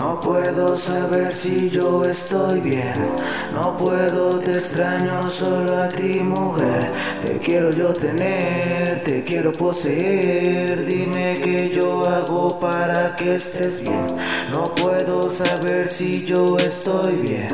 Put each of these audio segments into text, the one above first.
No puedo saber si yo estoy bien. No puedo, te extraño solo a ti, mujer. Te quiero yo tener, te quiero poseer. Dime qué yo hago para que estés bien. No puedo saber si yo estoy bien.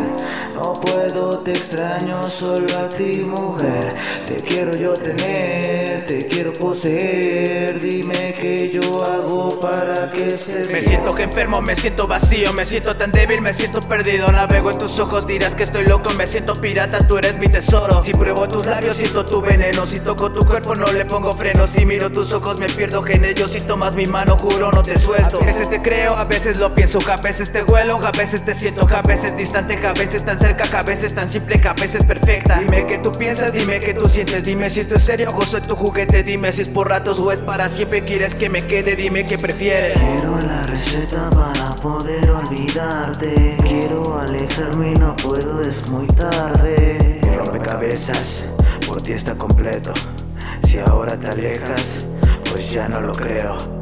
No puedo, te extraño solo a ti, mujer. Te quiero yo tener, te quiero poseer. Dime qué yo hago para que estés Me bien. siento que enfermo, me siento vacío, me siento tan débil, me siento perdido. Navego en tus ojos, dirás que estoy loco, me siento pirata, tú eres mi tesoro. Si pruebo tus labios, siento tu veneno. Si toco tu cuerpo, no le pongo frenos. Si miro tus ojos, me pierdo que en ellos. Si tomas mi mano, juro, no te suelto. A veces te creo, a veces lo pienso, a veces te huelo, a veces te siento, a veces distante, a veces tan cerca, a veces tan simple, a veces perfecta. Dime qué tú piensas, dime qué tú sientes, dime si esto es serio o soy tu juguete, dime si es por ratos o es para siempre. Quieres que me quede, dime qué prefieres. Quiero la receta para poder olvidarte. Quiero alejarme y no puedo, es muy tarde. Mi rompecabezas por ti está completo. Si ahora te alejas, pues ya no lo creo.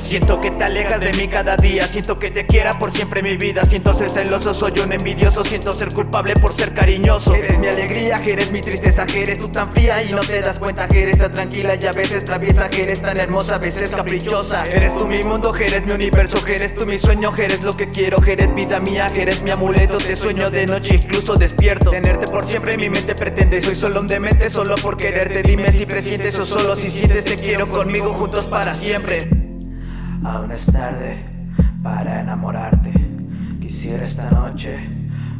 Siento que te alejas de mí cada día, siento que te quiera por siempre mi vida, siento ser celoso, soy un envidioso, siento ser culpable por ser cariñoso. Eres mi alegría, eres mi tristeza, eres tú tan fría y no te das cuenta, eres tan tranquila y a veces traviesa, eres tan hermosa, a veces caprichosa. Eres tú mi mundo, eres mi universo, eres tú mi sueño, eres lo que quiero, eres vida mía, eres mi amuleto, te sueño de noche, incluso despierto. Tenerte por siempre mi mente pretende, soy solo un demente, solo por quererte, dime si presientes o solo si sientes te quiero conmigo juntos para siempre. Aún es tarde para enamorarte. Quisiera esta noche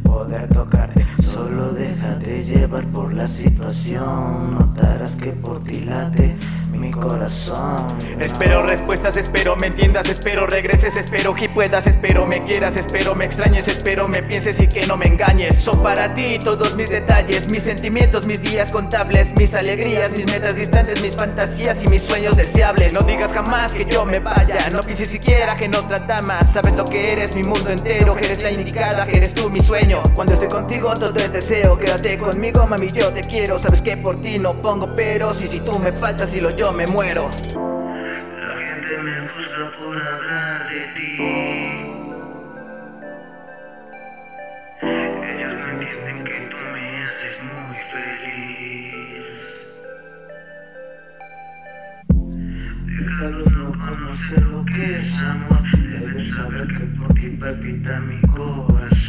poder tocarte. Solo déjate llevar por la situación. Notarás que por ti late mi corazón. Espero respuestas, espero me entiendas, espero regreses, espero que puedas, espero me quieras, espero me extrañes, espero me pienses y que no me engañes. Son para ti todos mis detalles, mis sentimientos, mis días contables, mis alegrías, mis metas distantes, mis fantasías y mis sueños deseables. No digas jamás que yo me vaya, no pienses siquiera que no trata más. Sabes lo que eres, mi mundo entero, eres la indicada, eres tú mi sueño. Cuando esté contigo todo es deseo, quédate conmigo, mami, yo te quiero. Sabes que por ti no pongo peros y si tú me faltas y lo me muero. La gente me juzga por hablar de ti. Ellos me dicen que tú me haces muy feliz. Déjalos no conocer lo que es amor. Deben saber que por ti palpita mi corazón.